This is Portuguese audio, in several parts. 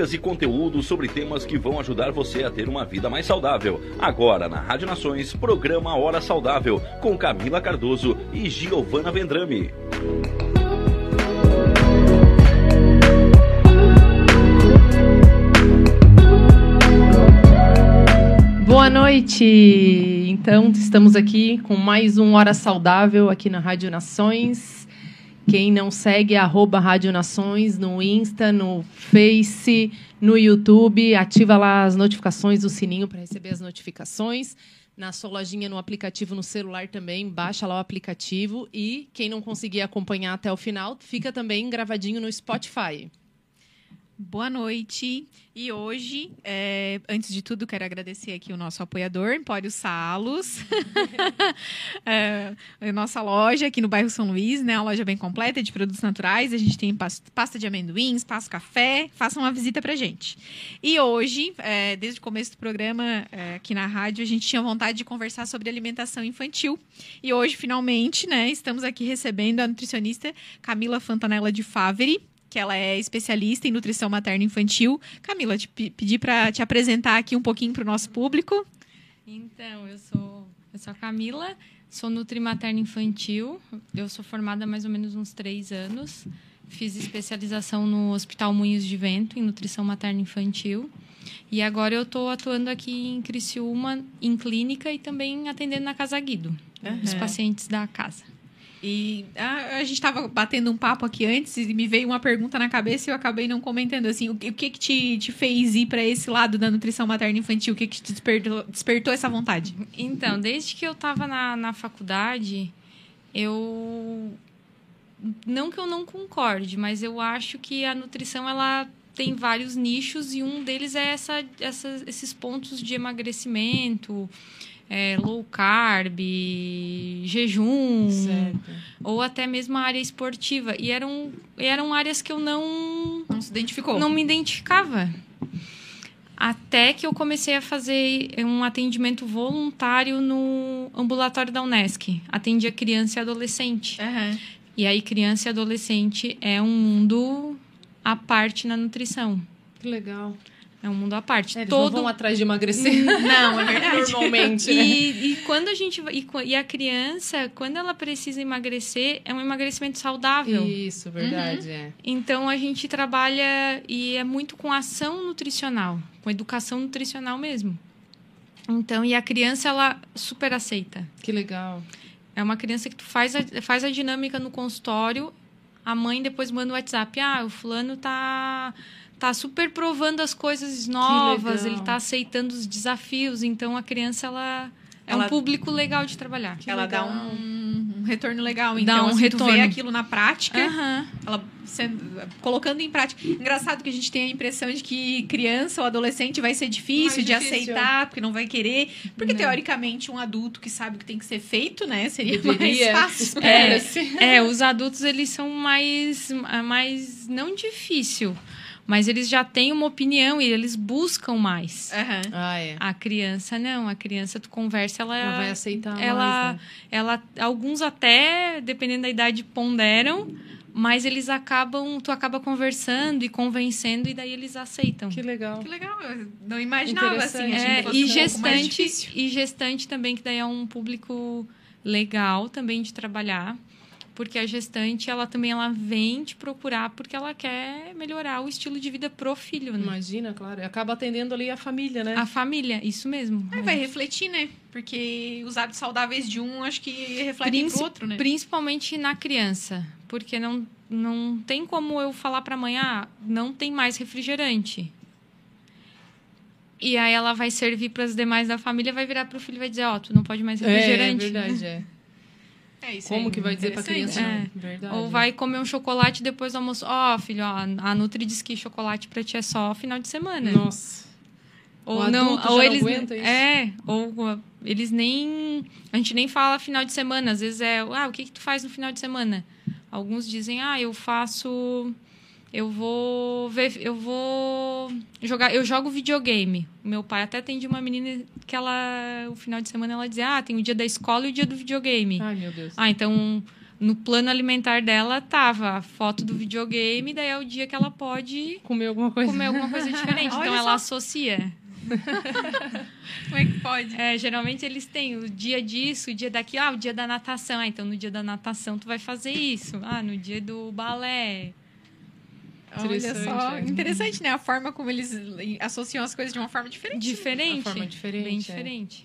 Dicas e conteúdos sobre temas que vão ajudar você a ter uma vida mais saudável. Agora na Rádio Nações, programa Hora Saudável com Camila Cardoso e Giovana Vendrame. Boa noite! Então, estamos aqui com mais um Hora Saudável aqui na Rádio Nações. Quem não segue, arroba Rádio Nações no Insta, no Face, no YouTube. Ativa lá as notificações, o sininho para receber as notificações. Na sua lojinha, no aplicativo, no celular também, baixa lá o aplicativo. E quem não conseguir acompanhar até o final, fica também gravadinho no Spotify. Boa noite. E hoje, é, antes de tudo, quero agradecer aqui o nosso apoiador, Empório Salos. é, a nossa loja aqui no bairro São Luís, né? Uma loja bem completa de produtos naturais. A gente tem pasta de amendoim, espaço café. Façam uma visita pra gente. E hoje, é, desde o começo do programa é, aqui na rádio, a gente tinha vontade de conversar sobre alimentação infantil. E hoje, finalmente, né? Estamos aqui recebendo a nutricionista Camila Fantanella de Faveri que ela é especialista em nutrição materna infantil. Camila, te pedi para te apresentar aqui um pouquinho para o nosso público. Então, eu sou, eu sou a Camila, sou nutri materna infantil. Eu sou formada há mais ou menos uns três anos. Fiz especialização no Hospital Moinhos de Vento, em nutrição materna infantil. E agora eu estou atuando aqui em Criciúma, em clínica e também atendendo na Casa Guido, uhum. os pacientes da casa. E a, a gente estava batendo um papo aqui antes e me veio uma pergunta na cabeça e eu acabei não comentando assim, o, o que que te, te fez ir para esse lado da nutrição materna infantil? O que que te despertou, despertou essa vontade? Então, desde que eu estava na, na faculdade, eu não que eu não concorde, mas eu acho que a nutrição ela tem vários nichos e um deles é essa, essa esses pontos de emagrecimento, é, low carb, jejum, certo. ou até mesmo a área esportiva. E eram, eram áreas que eu não. Não se identificou? Não me identificava. Até que eu comecei a fazer um atendimento voluntário no ambulatório da Unesc. Atendia criança e adolescente. Uhum. E aí, criança e adolescente é um mundo à parte na nutrição. Que legal. É um mundo à parte. É, eles Todo... não vão atrás de emagrecer. Não, é verdade. Normalmente. Né? E, e, quando a gente e, e, a criança, quando ela precisa emagrecer, é um emagrecimento saudável. Isso, verdade. Uhum. É. Então a gente trabalha e é muito com ação nutricional, com educação nutricional mesmo. Então, e a criança, ela super aceita. Que legal. É uma criança que tu faz a, faz a dinâmica no consultório, a mãe depois manda o WhatsApp. Ah, o fulano tá tá super provando as coisas novas, ele tá aceitando os desafios, então a criança ela é Ela- um público legal de trabalhar. ela dá legal. um, um retorno legal. Dá Então, um assim, tu vê retorno. aquilo na prática, Aham. ela sendo- colocando em prática. Engraçado que a gente tem a impressão de que criança ou adolescente vai ser difícil Mais de difícil. aceitar, porque não vai querer. Porque, Não. teoricamente, um adulto que sabe o que tem que ser feito, né? Seria Deveria. mais fácil. Espera-se. É, os adultos eles são mais, mais não difícil, mas eles já têm uma opinião e eles buscam mais. Aham. Ah, é. A criança não, a criança tu conversa, ela, Ela vai aceitar ela, mais, né? ela, alguns até, dependendo da idade, ponderam, mas eles acabam, tu acaba conversando e convencendo e daí eles aceitam. Que legal. Que legal. Eu não imaginava assim. É, e um gestante, difícil. e gestante também, que daí é um público legal também de trabalhar. Porque a gestante, ela também ela vem te procurar porque ela quer melhorar o estilo de vida pro filho, né? Imagina, claro. Acaba atendendo ali a família, né? A família, isso mesmo. É, vai refletir, né? Porque os hábitos saudáveis de um, acho que refletem Princi- pro outro, né? Principalmente na criança. Porque não, não tem como eu falar pra mãe, ah, não tem mais refrigerante. E aí ela vai servir para as demais da família, vai virar pro filho e vai dizer, ó, tu não pode mais É, refrigerante. verdade, é. É, isso Como aí, que vai dizer pra criança? É. não? Verdade. Ou vai comer um chocolate depois do almoço. Ó, filho, ó, a Nutri diz que chocolate pra ti é só final de semana. Nossa. Ou O não, ou não eles aguenta isso. é, ou eles nem a gente nem fala final de semana, às vezes é, ah, o que que tu faz no final de semana? Alguns dizem: "Ah, eu faço eu vou ver, eu vou jogar, eu jogo videogame". Meu pai até atende uma menina que ela o final de semana ela dizia: "Ah, tem o dia da escola e o dia do videogame". Ai, meu Deus. Ah, então no plano alimentar dela tava a foto do videogame, daí é o dia que ela pode Comer alguma coisa. comer alguma coisa diferente. Então só. ela associa. Como é que pode? É, geralmente eles têm o dia disso, o dia daquilo, ah, o dia da natação. Ah, então no dia da natação tu vai fazer isso. Ah, no dia do balé. Olha só. é. Interessante, né? A forma como eles associam as coisas de uma forma diferente. Diferente. Uma forma diferente, Bem é. diferente.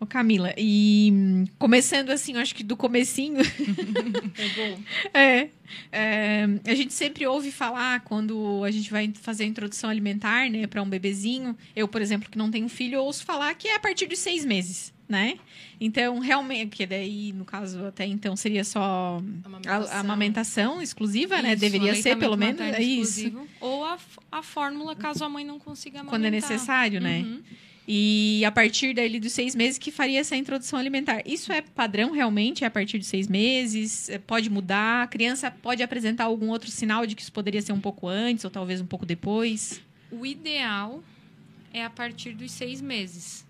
Ô, Camila, e hum, começando assim, eu acho que do comecinho, É bom. é, é, a gente sempre ouve falar quando a gente vai fazer a introdução alimentar, né, para um bebezinho. Eu, por exemplo, que não tenho filho, ouço falar que é a partir dos seis meses, né? Então, realmente, que daí, no caso, até então, seria só a, a amamentação exclusiva, né? Isso, Deveria ser, pelo menos, é isso. exclusivo. Ou a, a fórmula, caso a mãe não consiga amamentar. Quando é necessário, né? Uhum. E a partir dali dos seis meses que faria essa introdução alimentar. Isso é padrão realmente? É a partir de seis meses? É, Pode mudar? A criança pode apresentar algum outro sinal de que isso poderia ser um pouco antes ou talvez um pouco depois? O ideal é a partir dos seis meses.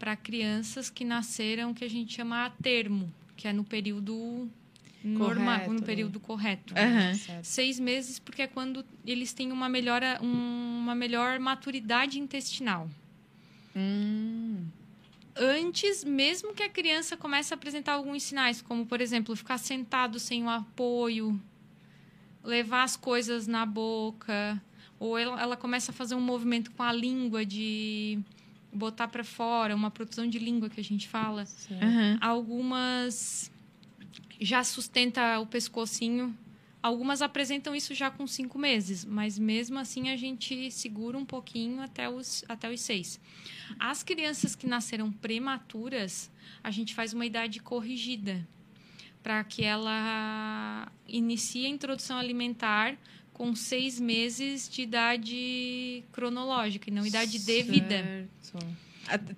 Para crianças que nasceram, que a gente chama a termo, que é no período normal, Correto, no né? período correto. Aham. Certo. Seis meses, porque é quando eles têm uma, melhora, um- uma melhor maturidade intestinal. Hum. Antes, mesmo que a criança comece a apresentar alguns sinais, como, por exemplo, ficar sentado sem o apoio, levar as coisas na boca, ou ela, ela começa a fazer um movimento com a língua de botar para fora, uma produção de língua que a gente fala. Aham. Algumas já sustenta o pescocinho. Algumas apresentam isso já com cinco meses, mas mesmo assim a gente segura um pouquinho até os, até os seis. As crianças que nasceram prematuras, a gente faz uma idade corrigida para que ela inicie a introdução alimentar com seis meses de idade cronológica e não idade de vida. Certo.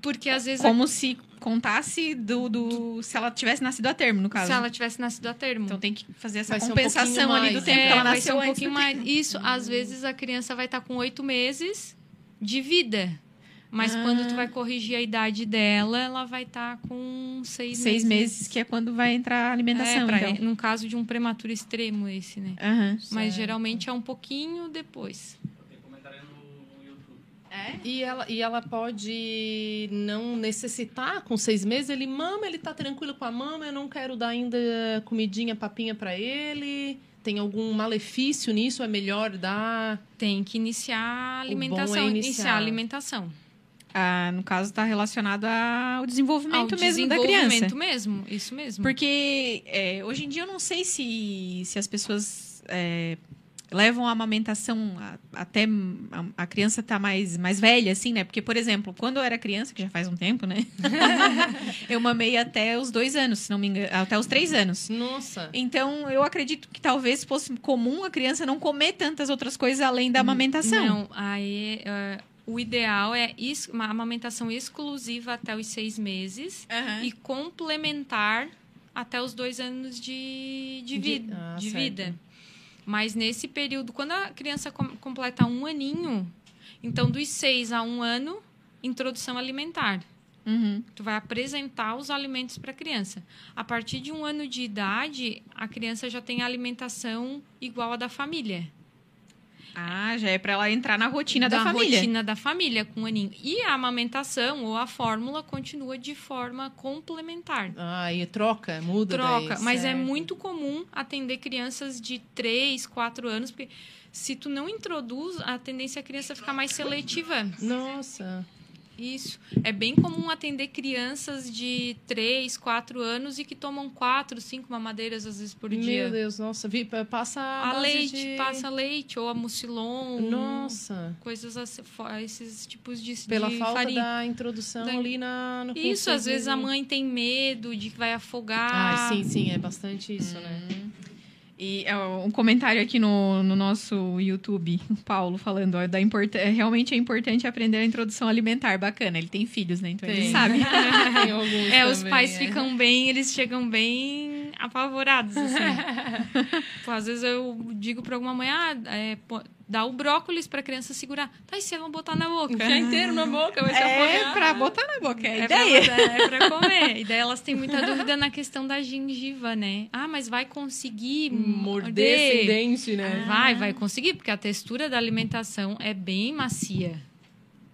Porque às vezes Como se contasse do, do. Se ela tivesse nascido a termo, no caso. se ela tivesse nascido a termo. Então tem que fazer essa Vai um compensação pouquinho ali do tempo É, que ela vai nasceu ser um antes pouquinho mais. tempo. Isso, às vezes a criança vai estar com oito meses de vida. Mas Ah. quando tu vai corrigir a idade dela, ela vai estar com seis, Seis meses, que é quando vai entrar a alimentação, é, pra, então. No caso de um prematuro extremo, esse, né? Mas Certo. geralmente é um pouquinho depois. E ela, e ela pode não necessitar, com seis meses, ele mama, ele tá tranquilo com a mama, eu não quero dar ainda comidinha, papinha pra ele. Tem algum malefício nisso? É melhor dar. Tem que iniciar a bom é alimentação. iniciar. a alimentação. Ah, no caso, está relacionado ao desenvolvimento Ao mesmo da criança. desenvolvimento mesmo, isso mesmo. Porque é, hoje em dia eu não sei se, se as pessoas é, levam a amamentação a- até a, a criança tá mais, mais velha, assim, né? Porque, por exemplo, quando eu era criança, que já faz um tempo, né? eu mamei até os dois anos, se não me engano, até os três anos. Nossa. Então, eu acredito que talvez fosse comum a criança não comer tantas outras coisas além da amamentação. Não, aí é, o ideal é uma amamentação exclusiva até os seis meses Aham. e complementar até os dois anos de, de, De- vida. ah, de vida. Mas nesse período, quando a criança com- completa um aninho, então dos seis a um ano, introdução alimentar. Uhum. Tu vai apresentar os alimentos para a criança. A partir de um ano de idade, a criança já tem a alimentação igual a da família. Ah, já é para ela entrar na rotina da, família. rotina da família com o aninho. E a amamentação ou a fórmula continua de forma complementar. Ah, e troca, muda Troca, daí, mas é certo. muito comum atender crianças de 3, 4 anos, porque se tu não introduz, a tendência é a criança ficar mais seletiva. Nossa. Isso. É bem comum atender crianças de 3, 4 anos e que tomam 4, 5 mamadeiras às vezes por dia. Meu Deus, nossa. Passa a, leite, de- passa leite, ou a mucilon. Nossa. Coisas assim, esses tipos de Pela de falta farinha. da introdução Da- ali na, no Isso, às vezes a mãe tem medo de que vai afogar. Ah, sim, sim, é bastante isso, né? E é, um comentário aqui no, no nosso YouTube, o Paulo falando, ó, da import... é, realmente é importante aprender a introdução alimentar. Bacana, ele tem filhos, né? Então ele Tem. sabe. Tem alguns É, os também, pais é. ficam bem, eles chegam bem apavorados, assim. Pô, às vezes eu digo pra alguma mãe, ah, é, dá o brócolis pra criança segurar. Tá, e se botar na boca? Enfiar inteiro na boca, vai se É afogar. pra botar na boca, é a É pra, ideia. botar- é pra comer. E daí elas têm muita dúvida na questão da gengiva, né? Ah, mas vai conseguir Morder sem dente, né? Vai, vai conseguir, porque a textura da alimentação é bem macia,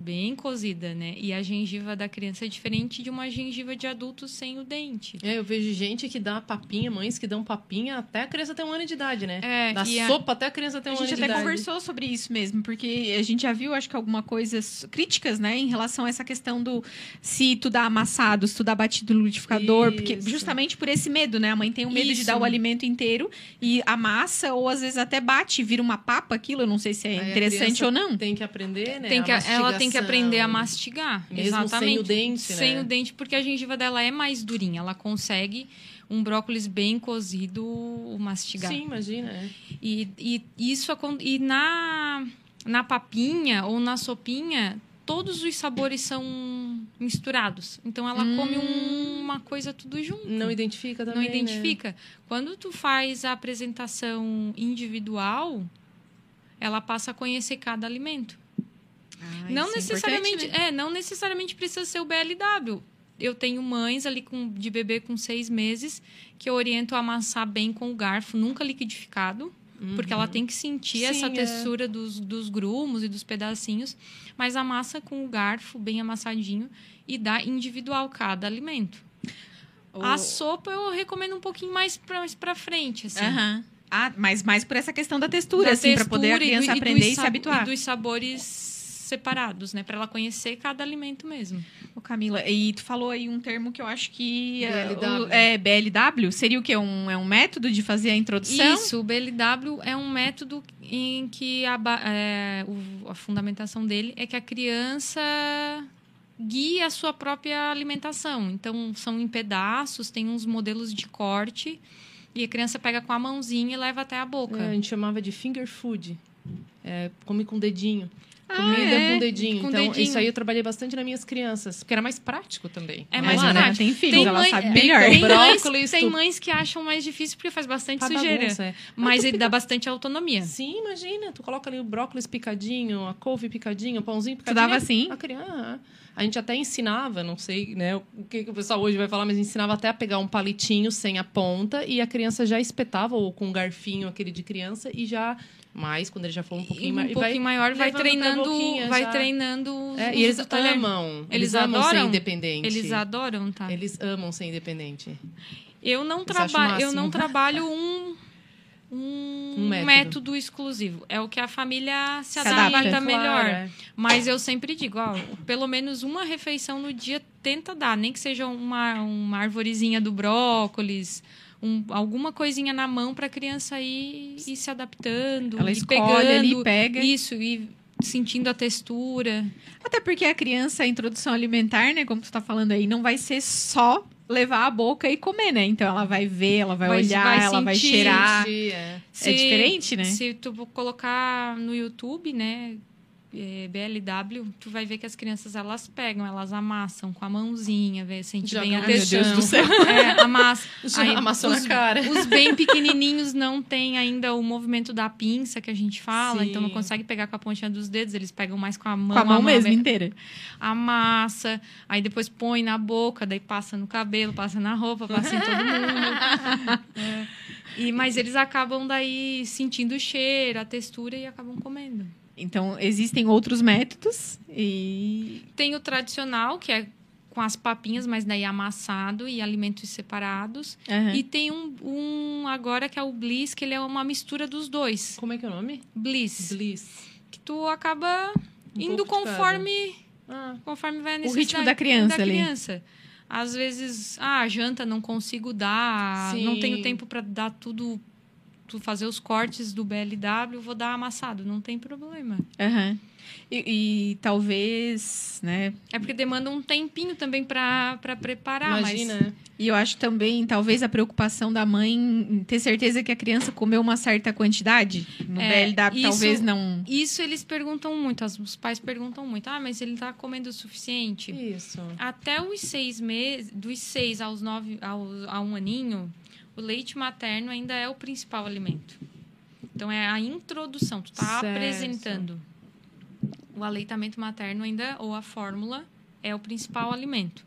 bem cozida, né? E a gengiva da criança é diferente de uma gengiva de adulto sem o dente. É, eu vejo gente que dá papinha, mães que dão papinha até a criança ter um ano de idade, né? É, Dá e a- sopa até a criança ter um A ano gente de até idade. conversou sobre isso mesmo, porque a gente já viu, acho que alguma coisa críticas, né, em relação a essa questão do se tu dá amassado, se tu dá batido no liquidificador, porque Isso. justamente por esse medo, né? A mãe tem o medo de Isso. dar o alimento inteiro e amassa ou às vezes até bate, vira uma papa aquilo, eu não sei se é Aí a interessante ou não. Tem que aprender, né? tem que, a ela tem que aprender a mastigar. Mesmo sem exatamente. o dente, Sem né? o dente, porque a gengiva dela é mais durinha. Ela consegue um brócolis bem cozido mastigar. Sim, imagina. é. E, e isso e na, na papinha ou na sopinha, todos os sabores são misturados. Então ela come um- uma coisa tudo junto. Não identifica Não também, né? identifica. Quando tu faz a apresentação individual, ela passa a conhecer cada alimento. Ah, não é necessariamente, importante, né? é, não necessariamente precisa ser o BLW. Eu tenho mães ali com, de bebê com seis meses que eu oriento a amassar bem com o garfo, nunca liquidificado, porque ela tem que sentir Uhum. Sim, essa é. textura dos, dos grumos e dos pedacinhos, mas amassa com o garfo bem amassadinho e dá individual cada alimento. A sopa eu recomendo um pouquinho mais pra, mais pra frente, assim. Aham. Ah, mas mais por essa questão da textura, Da assim, para poder a e do- criança e aprender e se habituar. E dos sabores separados, né? Pra ela conhecer cada alimento mesmo. Ô, Camila, e tu falou aí um termo que eu acho que é, BLW. o- é BLW, seria o quê? Um, é um método de fazer a introdução? Isso, o BLW é um método em que a, é, o- a fundamentação dele é que a criança guia a sua própria alimentação. Então, são em pedaços, tem uns modelos de corte, e a criança pega com a mãozinha e leva até a boca. É, a gente chamava de finger food. É, come com o dedinho. Ah, Comida é? com dedinho. Com então, dedinho. isso aí eu trabalhei bastante nas minhas crianças, porque era mais prático também. É Mas mais ela prático. tem filhos, Tem ela mãe- sabe é. Tem mães, Brócolis, tem tu- mães que acham mais difícil porque faz bastante Faz sujeira. bagunça, é. Mas tu ele fica- dá bastante autonomia. Sim, imagina. Tu coloca ali o brócolis picadinho, a couve picadinho, o pãozinho Tu picadinho. dava assim? A criança. A gente até ensinava, não sei né, o que, que o pessoal hoje vai falar, mas ensinava até a pegar um palitinho sem a ponta e a criança já espetava, ou com um garfinho aquele de criança, e já. Mais, quando ele já for um pouquinho um pouquinho vai maior vai treinando, vai já. treinando os, É, e eles talher. amam. Eles, Eles amam ser adoram? independente. Eles adoram, tá? Eles amam ser independente. Eu não trabalho, eu não trabalho um um, Um método. método. exclusivo. É o que a família se, Se adapta, adapta. melhor. Claro, é. Mas eu sempre digo, ó, pelo menos uma refeição no dia tenta dar, nem que seja uma, uma arvorezinha do brócolis, um, alguma coisinha na mão para a criança ir, ir se adaptando, Ela ir escolhe pegando ali, pega. isso e sentindo a textura. Até porque a criança, a introdução alimentar, né, como tu tá falando aí, não vai ser só levar a boca e comer, né? Então ela vai ver, ela vai, Vai- olhar, vai ela vai sentir. cheirar. Sim, é. É diferente, né? Se tu colocar no YouTube, né, é, BLW, tu vai ver que as crianças elas pegam, elas amassam com a mãozinha, vê, sente Joga bem a textura. Meu Deus do céu. É, amassa. Aí, amassou na os- cara. Os bem pequenininhos não têm ainda o movimento da pinça que a gente fala, Sim. então não consegue pegar com a pontinha dos dedos, eles pegam mais com a mão. Com a mão mesmo vem- inteira. amassa, aí depois põe na boca, daí passa no cabelo, passa na roupa, passa em todo mundo. É. E, mas eles acabam daí sentindo o cheiro, a textura e acabam comendo. Então, existem outros métodos e... Tem o tradicional, que é com as papinhas, mas daí amassado e alimentos separados. Aham. E tem um, um agora que é o Bliss, que ele é uma mistura dos dois. Como é que é o nome? Bliss. Bliss. Que tu acaba Um indo conforme Ah, conforme vai a O necessidade ritmo da criança da ali. criança. Às vezes, ah, janta não consigo dar, Sim. não tenho tempo para dar tudo, tu fazer os cortes do BLW, vou dar amassado, não tem problema. Aham. E, e talvez, né? É porque demanda um tempinho também para preparar, imagina, mas né? E eu acho também, talvez, a preocupação da mãe em ter certeza que a criança comeu uma certa quantidade. No É, BLW, isso- talvez não. isso eles perguntam muito, os pais perguntam muito, ah, mas ele tá comendo o suficiente? Isso. Até os seis meses, dos seis aos nove, ao, a um aninho, o leite materno ainda é o principal alimento. Então é a introdução, tu tá Certo. apresentando. O aleitamento materno ainda, ou a fórmula, é o principal alimento.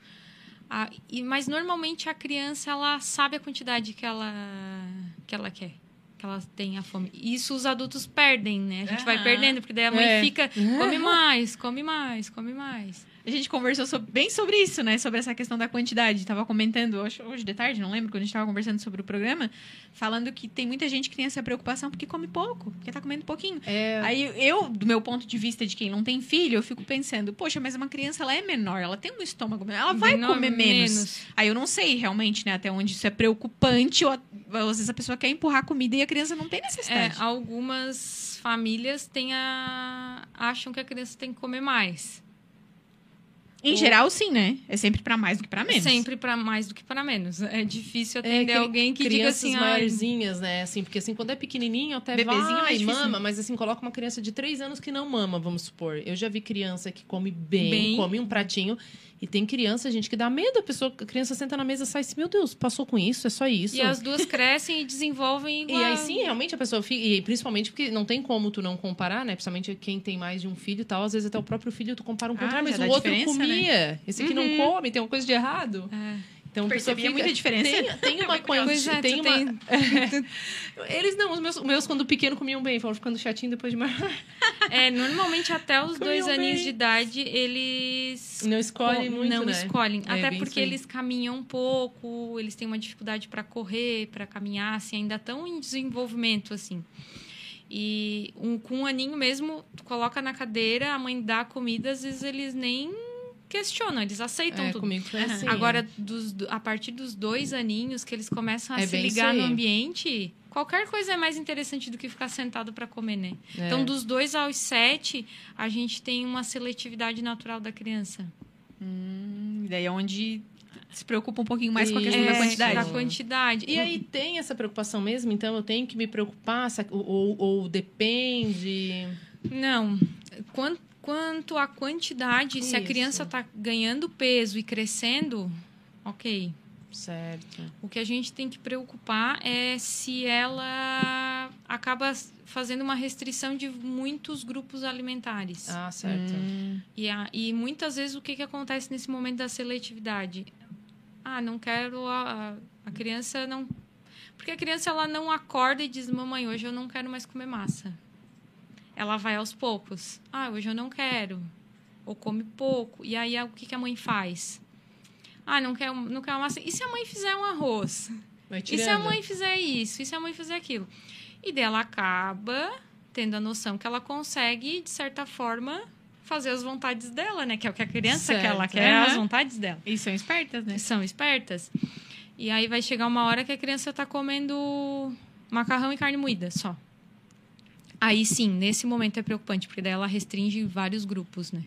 Ah, e, mas normalmente a criança ela sabe a quantidade que ela, que ela quer. Que ela tem a fome. Isso os adultos perdem, né? A gente vai Aham. perdendo, porque daí a mãe É. fica, come mais, come mais, come mais. A gente conversou sobre- bem sobre isso, né? Sobre essa questão da quantidade. Tava comentando hoje, hoje de tarde, não lembro, quando a gente tava conversando sobre o programa, falando que tem muita gente que tem essa preocupação porque come pouco, porque tá comendo pouquinho. É, Aí eu, do meu ponto de vista de quem não tem filho, eu fico pensando, poxa, mas uma criança ela é menor, ela tem um estômago menor, ela vai Menor- comer menos. Aí eu não sei realmente, né, até onde isso é preocupante, ou, às vezes a pessoa quer empurrar a comida e a criança não tem É, necessidade. algumas famílias têm a... acham que a criança tem que comer mais. Em geral, sim, né? É sempre pra mais do que pra menos. Sempre para mais do que para menos. É difícil É, atender cri- alguém que diga crianças assim, ah, maiorzinhas, né? Assim, porque assim, quando é pequenininho, até Bebezinho é vai difícil, mama, né? mas assim, coloca uma criança de três anos que não mama, vamos supor. Eu já vi criança que come bem, Bem. come um pratinho, e tem criança, gente, que dá medo. A pessoa, a criança senta na mesa e sai assim, meu Deus, passou com isso, é só isso. E as duas crescem e desenvolvem E igual. aí sim, realmente a pessoa fica. E principalmente porque não tem como tu não comparar, né? Principalmente quem tem mais de um filho e tal. Às vezes até o próprio filho tu compara um com Ah, outro. Mas o outro né? comia. Esse aqui não come, tem uma coisa de errado. É. Então Percebia fica- muita diferença? Tem, tem uma Pois quantidade. é, tem uma... tem- Eles não, os meus, meus quando pequeno comiam bem, foram ficando chatinho depois de maior. É, normalmente até os dois Comiam aninhos bem. de idade, eles Não escolhem co- muito, não né? escolhem. É, Até porque eles caminham um pouco, eles têm uma dificuldade para correr, para caminhar, assim, ainda estão em desenvolvimento, assim. E um, com um aninho mesmo, tu coloca na cadeira, a mãe dá comida, às vezes eles nem questionam, eles aceitam É, tudo. comigo foi assim. Agora, dos- do- a partir dos dois aninhos que eles começam a É se isso ligar no ambiente, qualquer coisa é mais interessante do que ficar sentado para comer, né? É. Então, dos dois aos sete, a gente tem uma seletividade natural da criança. Hum, daí é onde se preocupa um pouquinho mais com a questão da Isso. quantidade. Da quantidade. E aí tem essa preocupação mesmo? Então eu tenho que me preocupar? se- Ou, ou- ou depende? Não. Quan- Quanto à quantidade, se a Isso. criança está ganhando peso e crescendo, ok. Certo. O que a gente tem que preocupar é se ela acaba fazendo uma restrição de muitos grupos alimentares. Ah, certo. Hum, E, a- e muitas vezes o que, que acontece nesse momento da seletividade? Ah, não quero a, a criança não. Porque a criança ela não acorda e diz: Mamãe, hoje eu não quero mais comer massa. Ela vai aos poucos. Ah, hoje eu não quero. Ou come pouco. E aí o que, que a mãe faz? Ah, não quer, não quer uma massa. E se a mãe fizer um arroz? E se a mãe fizer isso? E se a mãe fizer aquilo? E dela acaba tendo a noção que ela consegue, de certa forma, fazer as vontades dela, né? Que é o que a criança que ela Certo. quer, Aham. as vontades dela. E são espertas, né? São espertas. E aí vai chegar uma hora que a criança está comendo macarrão e carne moída só. Aí sim, nesse momento é preocupante, porque daí ela restringe vários grupos, né?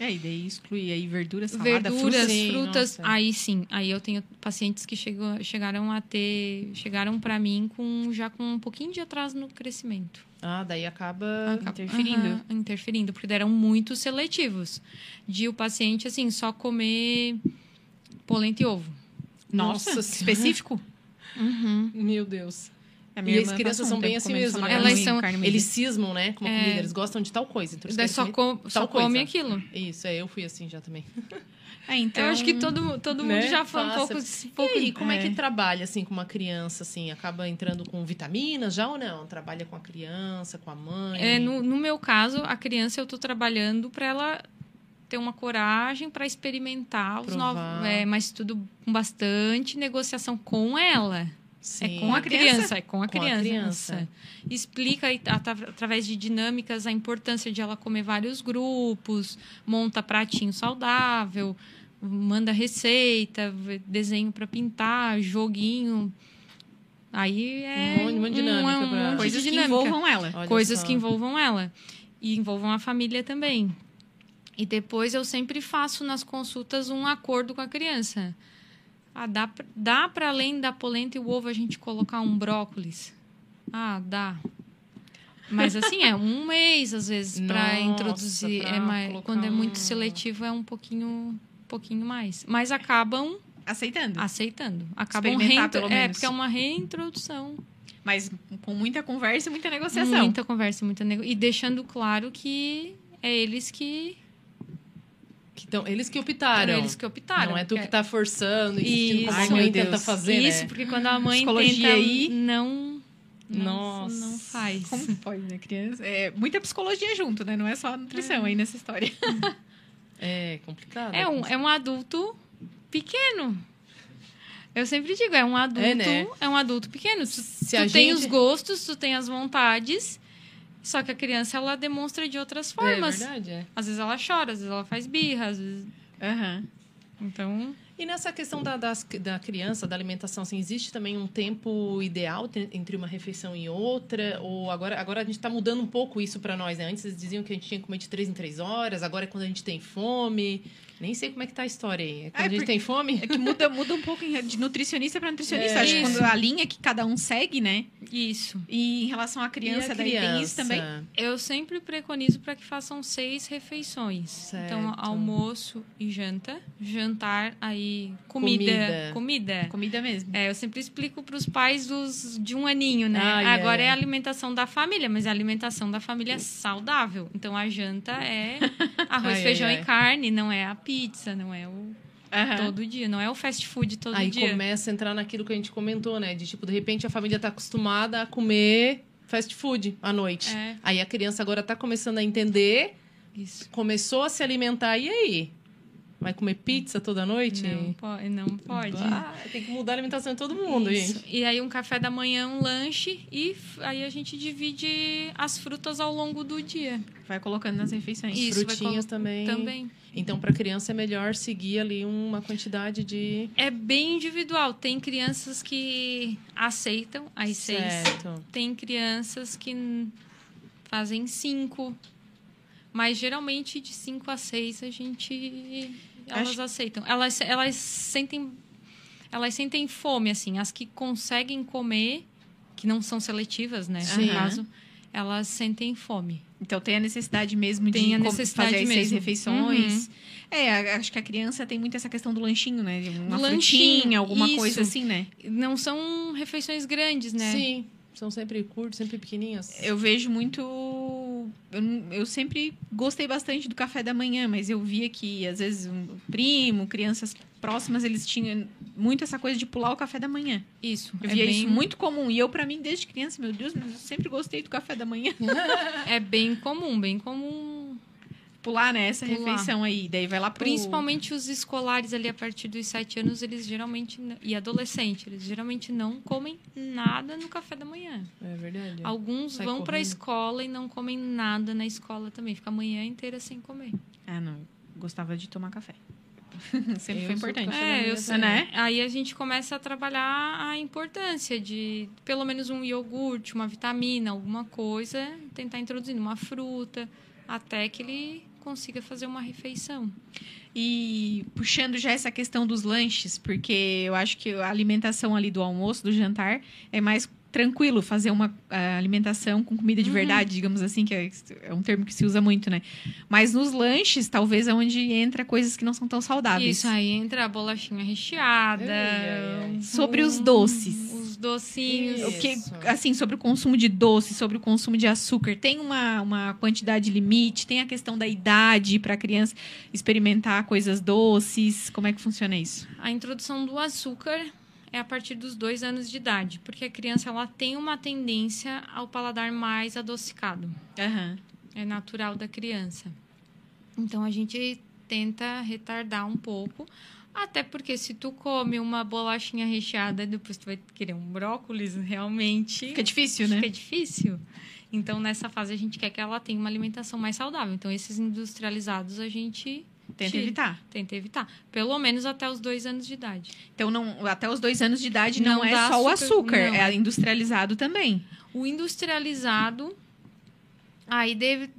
É, e daí exclui aí verduras, salada, Verduras, frutas. Sim, frutas, nossa. aí sim. Aí eu tenho pacientes que chegam, chegaram a ter, chegaram para mim com já com um pouquinho de atraso no crescimento. Ah, daí acaba. interferindo. Aham, interferindo, porque eram muito seletivos. De o paciente assim só comer polenta e ovo. Nossa, Nossa específico? Meu Deus. E as crianças passou são um bem assim mesmo, só né? Elas são-. Eles cismam, né? Com uma É. comida. Eles gostam de tal coisa. Então eles só, com, só tal come coisa. aquilo. Isso, é, eu fui assim já também. É, então... Eu acho que todo, todo mundo Né? já foi um Passa. pouco. E pouco aí, como é. é. que trabalha assim com uma criança assim? Acaba entrando com vitaminas já ou não? Trabalha com a criança, com a mãe? É, no, no meu caso, a criança eu estou trabalhando para ela ter uma coragem para experimentar os Provar. novos. É, mas tudo com bastante negociação com ela. Sim. É com a criança? criança, é com a Com a criança. criança. Explica através de dinâmicas a importância de ela comer vários grupos, monta pratinho saudável, manda receita, desenho para pintar, joguinho. Aí é Um monte- uma dinâmica um pra- Coisas que dinâmica envolvam ela. Olha coisas só. que envolvam ela e envolvam a família também. E depois eu sempre faço nas consultas um acordo com a criança. Ah, dá, dá para além da polenta e o ovo a gente colocar um brócolis? Ah, dá. Mas assim, é um mês às vezes para introduzir. pra é mais, quando é muito seletivo é um pouquinho, pouquinho mais. Mas acabam Aceitando. aceitando. Acabam reintro... É, porque é uma reintrodução. Mas com muita conversa e muita negociação. Muita conversa, muita nego... E deixando claro que é eles que. Que tão, eles que optaram. eles que optaram. Não é tu que tá forçando e Isso. como a mãe tenta Deus. fazer, Isso, né? porque quando a mãe Psicologia tenta aí. não. não- Nossa. Não faz. Como pode, né, criança? É muita psicologia junto, né? Não é só nutrição aí nessa história. É complicado. É um, é um adulto pequeno. Eu sempre digo, é um adulto, É, né? é um adulto pequeno. Tu, Se tu a tem gente- os gostos, tu tem as vontades, só que a criança ela demonstra de outras É formas. verdade, é. às vezes ela chora, às vezes ela faz birra, às vezes. Aham. Então, E nessa questão da, das- da criança, da alimentação, assim, existe também um tempo ideal entre uma refeição e outra? Ou agora, agora a gente está mudando um pouco isso para nós, né? Antes eles diziam que a gente tinha que comer de três em três horas, agora é quando a gente tem fome. Nem sei como é que tá a história aí. É quando É, a gente porque- tem fome? É que muda, muda um pouco de nutricionista para nutricionista. É. Acho que Isso. quando a linha que cada um segue, né? isso. E em relação à E criança, a daí tem isso também. Eu sempre preconizo para que façam seis refeições. Certo. Então, almoço e janta. Jantar, aí, comida. Comida. Comida. Comida mesmo. É, eu sempre explico para os pais dos, de um aninho, né? Ai, Agora ai, é a alimentação da família, mas é a alimentação da família saudável. Então, a janta é arroz, Ai, feijão ai, e ai. carne, não é a pizza, não é o Aham. todo dia, não é o fast food todo Aí dia. começa a entrar naquilo que a gente comentou, né? De tipo, de repente a família tá acostumada a comer fast food à noite. É. Aí a criança agora tá começando a entender, Isso. começou a se alimentar, e aí? Vai comer pizza toda noite? Não, po não pode. Bah, tem que mudar a alimentação de todo mundo, Isso. gente. E aí um café da manhã, um lanche e aí a gente divide as frutas ao longo do dia. Vai colocando nas refeições. Isso, Frutinhas também. Também. Então, para criança é melhor seguir ali uma quantidade de. É bem individual. Tem crianças que aceitam as seis. Certo. Tem crianças que fazem cinco. Mas geralmente de cinco a seis a gente. Elas Acho- aceitam. Elas, elas sentem. Elas sentem fome, assim. As que conseguem comer, que não são seletivas, né? Sim. No caso, elas sentem fome. Então tem a necessidade mesmo Tem de a necessidade fazer as seis mesmo. refeições. É, a- acho que a criança tem muito essa questão do lanchinho, né? Uma lanchinho, frutinha, alguma isso. coisa assim, né? Não são refeições grandes, né? Sim. São sempre curtos, sempre pequenininhas. Eu vejo muito. Eu, eu sempre gostei bastante do café da manhã, mas eu via que, às vezes, um primo, crianças próximas, eles tinham muito essa coisa de pular o café da manhã. Isso. Eu é via bem, isso muito comum. E eu, pra mim, desde criança, meu Deus, mas eu sempre gostei do café da manhã. É bem comum, bem comum. Pular, né? Essa Pular. refeição aí. Daí vai lá pro... Principalmente os escolares ali a partir dos sete anos, eles geralmente. E adolescente, eles geralmente não comem nada no café da manhã. É verdade. Alguns Sai vão para a escola e não comem nada na escola também. Fica a manhã inteira sem comer. Ah, não. Gostava de tomar café. Sempre foi importante. É, eu sei, né? Aí a gente começa a trabalhar a importância de pelo menos um iogurte, uma vitamina, alguma coisa, tentar introduzir uma fruta, até que ele consiga fazer uma refeição. E puxando já essa questão dos lanches, porque eu acho que a alimentação ali do almoço, do jantar, é mais tranquilo fazer uma uh, alimentação com comida de Uhum. verdade, digamos assim, que é, é um termo que se usa muito, né? Mas nos lanches, talvez é onde entra coisas que não são tão saudáveis. Isso aí entra a bolachinha recheada. Ai, ai, ai. Sobre os um- doces. Os docinhos. O que, Isso. assim, sobre o consumo de doce, sobre o consumo de açúcar, tem uma, uma quantidade limite, tem a questão da idade para a criança experimentar coisas doces. Como é que funciona isso? A introdução do açúcar é a partir dos dois anos de idade, porque a criança ela tem uma tendência ao paladar mais adocicado. É natural da criança. Então a gente tenta retardar um pouco, até porque se tu come uma bolachinha recheada, depois tu vai querer um brócolis, realmente Fica difícil, né? fica difícil. Então nessa fase a gente quer que ela tenha uma alimentação mais saudável. Então esses industrializados a gente Tenta tira. evitar. tenta evitar, pelo menos até os dois anos de idade. Então, não, até os dois anos de idade não, Não é só o açúcar, açúcar, não. é industrializado também. O industrializado, aí deve,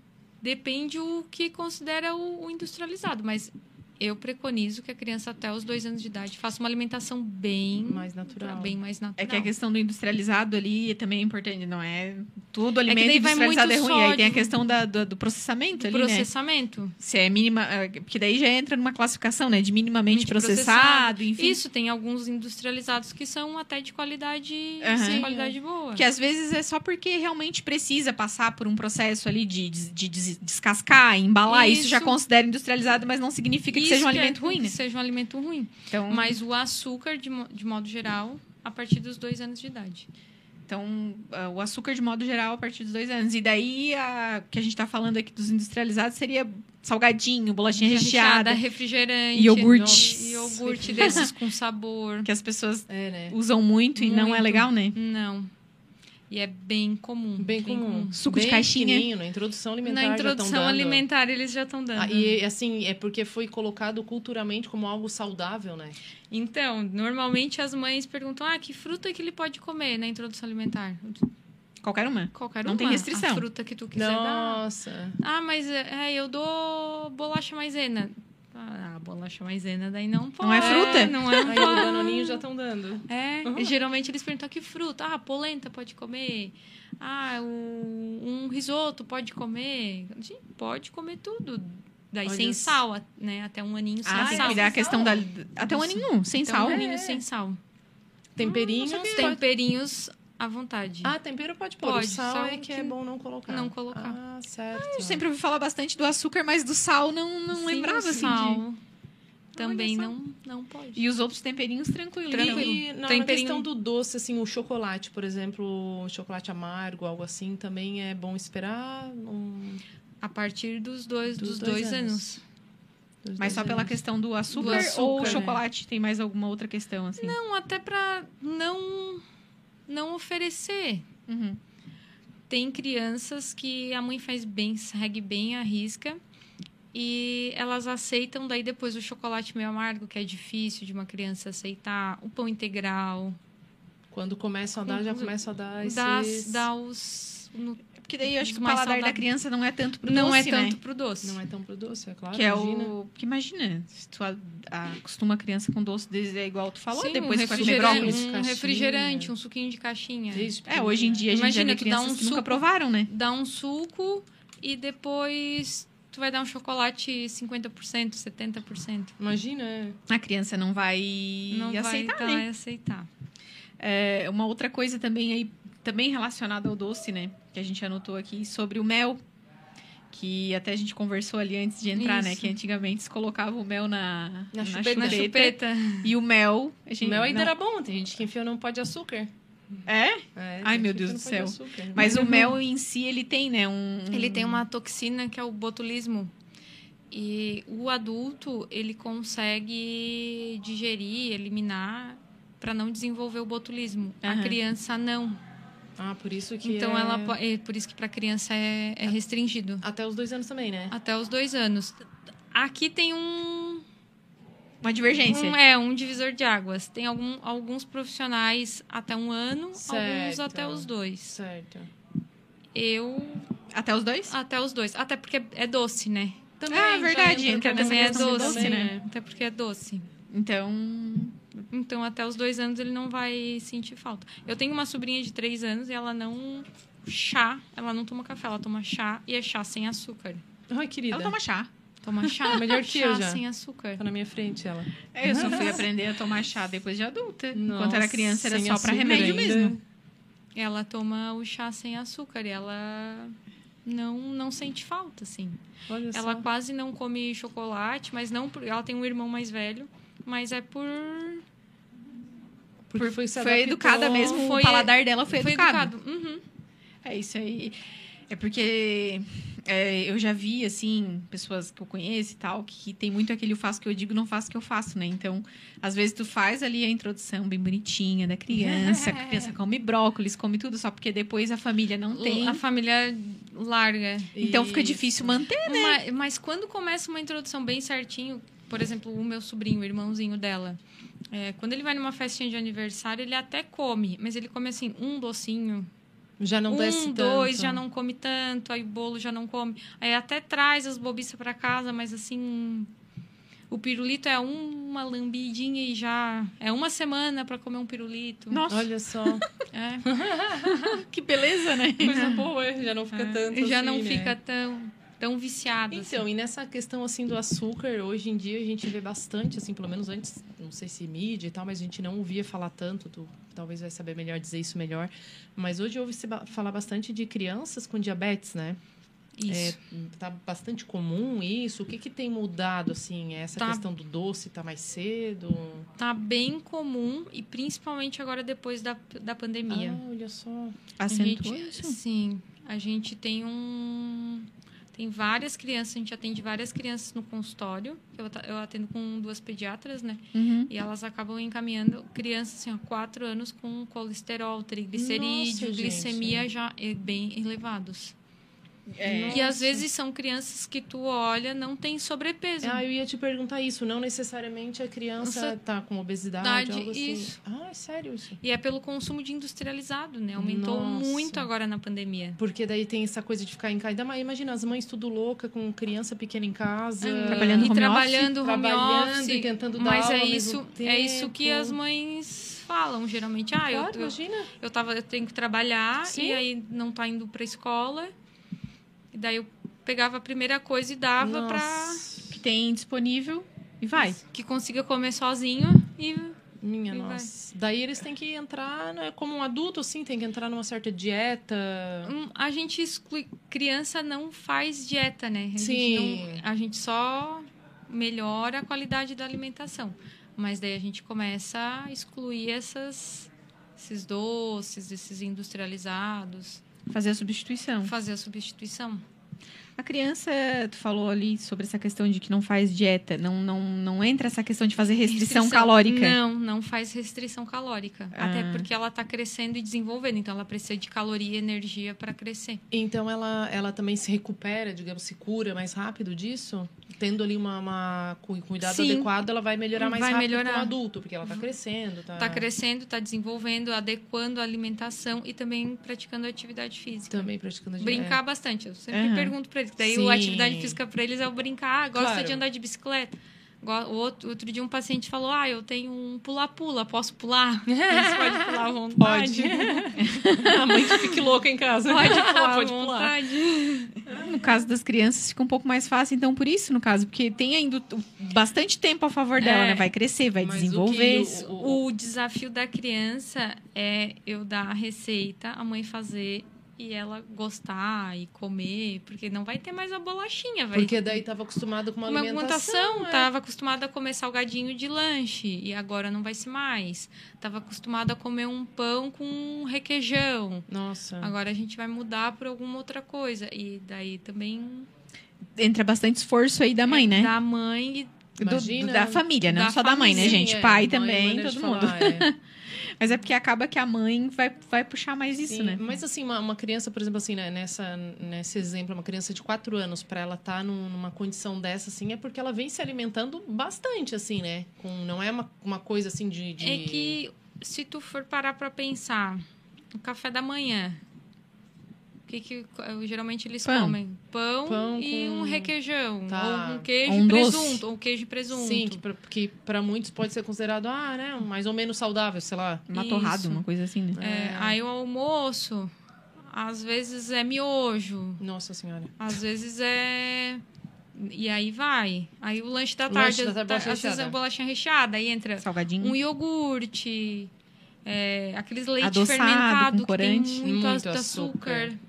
depende o que considera o, o industrializado, mas eu preconizo que a criança até os dois anos de idade faça uma alimentação bem Mais natural. bem mais natural. É que a questão do industrializado ali também é importante, não é? Tudo alimento daí vai industrializado é ruim. Aí tem a sódio. questão da, do, do processamento do ali, né? processamento. Se é mínima. é, Porque daí já entra numa classificação, né? De minimamente De processado, enfim. Isso, tem alguns industrializados que são até de qualidade, Aham. de qualidade boa. Que às vezes é só porque realmente precisa passar por um processo ali de, de, de des- descascar, embalar. Isso. já Isso. considera industrializado, mas não significa que seja um é- alimento ruim, que né? seja um alimento ruim. Então, Mas o açúcar, de, de modo geral, a partir dos dois anos de idade. então ah, o açúcar de modo geral a partir dos dois anos. E daí, a, que a gente tá falando aqui dos industrializados seria salgadinho, bolachinha recheada, refrigerante, iogurte. no- iogurte desses com sabor. que as pessoas É, né? usam muito, e não é Muito. legal, né? Não. E é bem comum. Bem comum. Suco de Bem caixinha. pequenininho, Na introdução alimentar Na já introdução dando. alimentar eles já estão dando. Ah, e assim, é porque foi colocado culturalmente como algo saudável, né? Então, normalmente as mães perguntam: ah, que fruta que ele pode comer na introdução alimentar? Qualquer uma. Qualquer Não uma. tem restrição. A fruta que tu quiser dar. Nossa. Ah, mas é, eu dou bolacha maisena. Ah, bolacha maisena daí não pode. Não é fruta? Não é Aí o danoninho já estão dando. É, Uhum. geralmente eles perguntam que fruta. Ah, polenta pode comer. Ah, o- um risoto pode comer. Sim, pode comer tudo. Daí Olha sem só. sal, né? Até um aninho sem Ah, sal. cuidar a questão da. Até um Isso. aninho, sem Até sal. um aninho sem sal. Temperinhos. Os temperinhos à vontade. Ah, tempero pode pôr. Pode, o sal só é que, que é bom não colocar. não colocar. Ah, certo. Eu sempre ouvi falar bastante do açúcar, mas do sal não, não Sim, lembrava, o assim. sal de- também não, não pode. E os outros temperinhos tranquilos. Tranquilo. E na, na Temperinho- questão do doce, assim, o chocolate, por exemplo, chocolate amargo, algo assim, também é bom esperar? Um, A partir dos dois, Dos dos dois dois, anos. anos. dos Mas só pela anos? questão do açúcar, Do açúcar, ou o né? chocolate tem mais alguma outra questão, assim? Não, até pra não, não oferecer. Uhum. Tem crianças que a mãe faz bem, segue bem a risca. E elas aceitam daí depois o chocolate meio amargo, que é difícil de uma criança aceitar. O pão integral. Quando começam a dar, já começam a dar esses... Dá, dá os... Porque daí eu acho que o paladar da saudável. criança não é tanto pro não doce, é né? tanto pro doce. Não é tão pro doce, é claro. Que é imagina. o. Porque imagina, se tu acostuma a criança com doce desde é igual tu falou, Sim, depois um vai comer refrigerante, brócolis. um caixinha. refrigerante, um suquinho de caixinha. É, hoje em dia a gente Imagina, já vê crianças um que nunca suco- provaram, né? Dá um suco e depois tu vai dar um chocolate 50%, 70%. Imagina, é. A criança não vai Não aceitar, vai, né? vai aceitar. É, uma outra coisa também aí, também relacionada ao doce, né? Que a gente anotou aqui, sobre o mel. Que até a gente conversou ali antes de entrar, né? Isso. Que antigamente se colocava o mel na, Na na chupeta. Na chupeta. E o mel... A O gente, mel ainda não- era bom, tem gente que enfia num pó de açúcar. É? É, Ai, meu gente Deus do céu. de açúcar. Mas o Uhum. mel em si, ele tem, né? Um, Ele tem uma toxina que é o botulismo. E o adulto, ele consegue digerir, eliminar para não desenvolver o botulismo. Aham. A criança não. Ah, por isso que Então é... ela é por isso que para criança é, é restringido Até os dois anos também, né? até os dois anos. Aqui tem um Uma divergência. Um, é, um divisor de águas. Tem algum, alguns profissionais até um ano, Certo. alguns até os dois. Certo. Eu. Até os dois? Até os dois. Até porque é doce, né? Ah, verdade. Porque Entra nessa também é de doce, doce, né? Até porque é doce. Então, Então, até os dois anos ele não vai sentir falta. Eu tenho uma sobrinha de três anos e ela não. Chá, ela não toma café, ela toma chá e é chá sem açúcar. Ai, querida. ela toma chá. Toma chá, Melhor que chá eu já. sem açúcar. Tá na minha frente ela. Eu só fui aprender a tomar chá depois de adulta. Enquanto Nossa, era criança, era só pra açúcar remédio ainda. mesmo. Ela toma o chá sem açúcar e ela não, não sente falta, assim. Olha Ela só. quase não come chocolate, mas não por. Ela tem um irmão mais velho, mas é por. Porque foi, Foi educada mesmo, Foi- o paladar dela foi, Foi educado. educado. Uhum. É isso aí. É porque é, eu já vi, assim, pessoas que eu conheço e tal, que tem muito aquele eu faço que eu digo, não faço o que eu faço, né? Então, às vezes tu faz ali a introdução bem bonitinha da criança, que a criança come brócolis, come tudo, só porque depois a família não tem. A família larga. Então fica Isso. difícil manter. Mas, mas quando começa uma introdução bem certinho, por exemplo, o meu sobrinho, o irmãozinho dela, é, quando ele vai numa festinha de aniversário, ele até come, mas ele come assim, um docinho. Já não desce um, tanto. dois, já não come tanto, aí o bolo já não come. Aí até traz as bobiças para casa, mas assim. O pirulito é uma lambidinha e já. É uma semana para comer um pirulito. Nossa, Olha só. É, que beleza, né? Coisa boa, já não fica tanto já assim, não né? fica tão, tão viciado. Então, assim. e nessa questão assim do açúcar, hoje em dia a gente vê bastante, assim, pelo menos antes, não sei se mídia e tal, mas a gente não ouvia falar tanto do, talvez vai saber melhor dizer isso melhor, mas hoje ouve se ba- falar bastante de crianças com diabetes, né? Isso. É, tá bastante comum isso. O que que tem mudado assim? Essa Tá. questão do doce tá mais cedo? Tá bem comum e principalmente agora depois da, da pandemia. Ah, olha só. A Acentuou gente, isso? sim, a gente tem um tem várias crianças, a gente atende várias crianças no consultório, que eu, eu atendo com duas pediatras, né? Uhum. E elas acabam encaminhando crianças assim, há quatro anos com colesterol, triglicerídeo, Nossa, glicemia gente. já eh, bem elevados. É. E às vezes são crianças que tu olha não tem sobrepeso. Ah, eu ia te perguntar isso. Não necessariamente a criança Nossa, tá com obesidade, idade, algo assim. isso. Ah, é sério isso? E é pelo consumo de industrializado, né? Aumentou Nossa. muito agora na pandemia. Porque daí tem essa coisa de ficar em casa. Mais, imagina, as mães tudo louca, com criança pequena em casa. Trabalhando e home trabalhando home trabalhando office. e tentando dar Mas aula é ao isso, é isso que as mães falam geralmente. Ah, eu, Claro, eu, imagina. eu, tava, eu tenho que trabalhar Sim. e aí não tá indo pra escola. E daí eu pegava a primeira coisa e dava pra Nossa. Que tem disponível e vai. que consiga comer sozinho e Minha E vai. nossa. Daí eles têm que entrar, né, como um adulto, assim, tem que entrar numa certa dieta. Hum, a gente exclui. Criança não faz dieta, né? A gente Sim. não- a gente só melhora a qualidade da alimentação. Mas daí a gente começa a excluir essas, esses doces, esses industrializados, Fazer a substituição. fazer a substituição. A criança, tu falou ali sobre essa questão de que não faz dieta, não, não, não entra essa questão de fazer restrição, calórica. Não, não faz restrição calórica. Ah. Até porque ela está crescendo e desenvolvendo, então ela precisa de caloria e energia para crescer. Então ela, ela também se recupera, digamos, se cura mais rápido disso? Tendo ali uma, uma cu- cuidado Sim. adequado, ela vai melhorar mais Vai rápido melhorar. como adulto, porque ela tá crescendo, tá? Está crescendo, está desenvolvendo, adequando a alimentação e também praticando atividade física. Também praticando a Brincar bastante. Eu sempre Aham. pergunto para eles. Daí Sim. a atividade física para eles é o brincar. Ah, gosta Claro. de andar de bicicleta. O outro, outro dia um paciente falou: Ah, eu tenho um pula-pula, posso pular? Eles podem pular à vontade. a mãe que fique louca em casa. Pode pular Pode pular. No caso das crianças, fica um pouco mais fácil, então, por isso, no caso, porque tem ainda o- bastante tempo a favor dela, É. né? Vai crescer, vai Mas o desenvolver. que o- O desafio da criança é eu dar a receita, a mãe fazer e ela gostar e comer, porque não vai ter mais a bolachinha, vai Porque daí tava acostumado com uma, uma alimentação. alimentação, é. tava acostumada a comer salgadinho de lanche e agora não vai ser mais. Tava acostumada a comer um pão com requeijão. Nossa. Agora a gente vai mudar por alguma outra coisa e daí também Entra bastante esforço aí da mãe, é, né? Da mãe e Do- Imagina. da família, não Da só da mãe, né, gente? Pai mãe, também, todo mundo. falar, é. Mas é porque acaba que a mãe vai, vai puxar mais isso, Sim, né? Mas assim, uma, uma, criança, por exemplo, assim, né, nessa, nesse exemplo, uma criança de quatro anos, para ela estar tá numa condição dessa, assim, é porque ela vem se alimentando bastante, assim, né? Com, não é uma, uma coisa assim de, de... É que se tu for parar para pensar, o café da manhã, que, que geralmente eles Pão. comem? Pão, Pão e com... um requeijão. Tá. Ou um queijo um e presunto. Ou queijo e presunto. Sim, que para muitos pode ser considerado, ah, né? Mais ou menos saudável, sei lá. Uma torrada, uma coisa assim, né? É, aí o almoço, às vezes é miojo. Nossa Senhora. Às vezes é... E aí vai. Aí o lanche da tarde, lanche da tarde às vezes é bolachinha recheada. Aí entra Salgadinho. um iogurte... É, aqueles leite Adoçado, fermentado que tem muito, muito açúcar. açúcar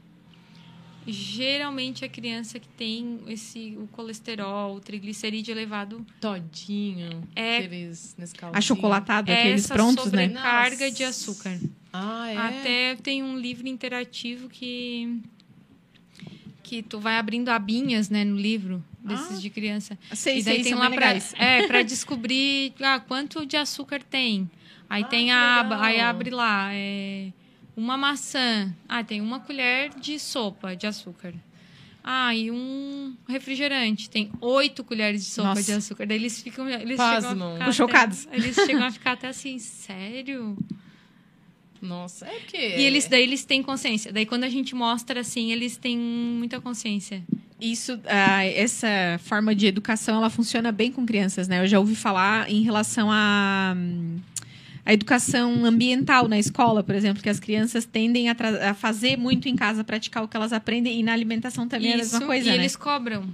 geralmente a criança que tem esse o colesterol, o triglicerídeo elevado, todinho, é aqueles achocolatado, aqueles prontos, né? Carga de açúcar. Ah, é. Até tem um livro interativo que que tu vai abrindo abinhas, né, no livro desses ah, de criança. Sei, e daí sei, tem lá para é para descobrir ah, quanto de açúcar tem. Aí ah, tem a aba, aí abre lá, é uma maçã. Ah, tem uma colher de sopa de açúcar. Ah, e um refrigerante. Tem oito colheres de sopa Nossa. de açúcar. Daí eles ficam. Eles chegam chocados. Eles chegam a ficar até assim, sério? Nossa, é que. E eles, daí eles têm consciência. Daí quando a gente mostra assim, eles têm muita consciência. Isso, uh, essa forma de educação, ela funciona bem com crianças, né? Eu já ouvi falar em relação a. Um, a educação ambiental na escola, por exemplo, que as crianças tendem a, a, fazer muito em casa, praticar o que elas aprendem, e na alimentação também isso, é a mesma coisa. E né? eles cobram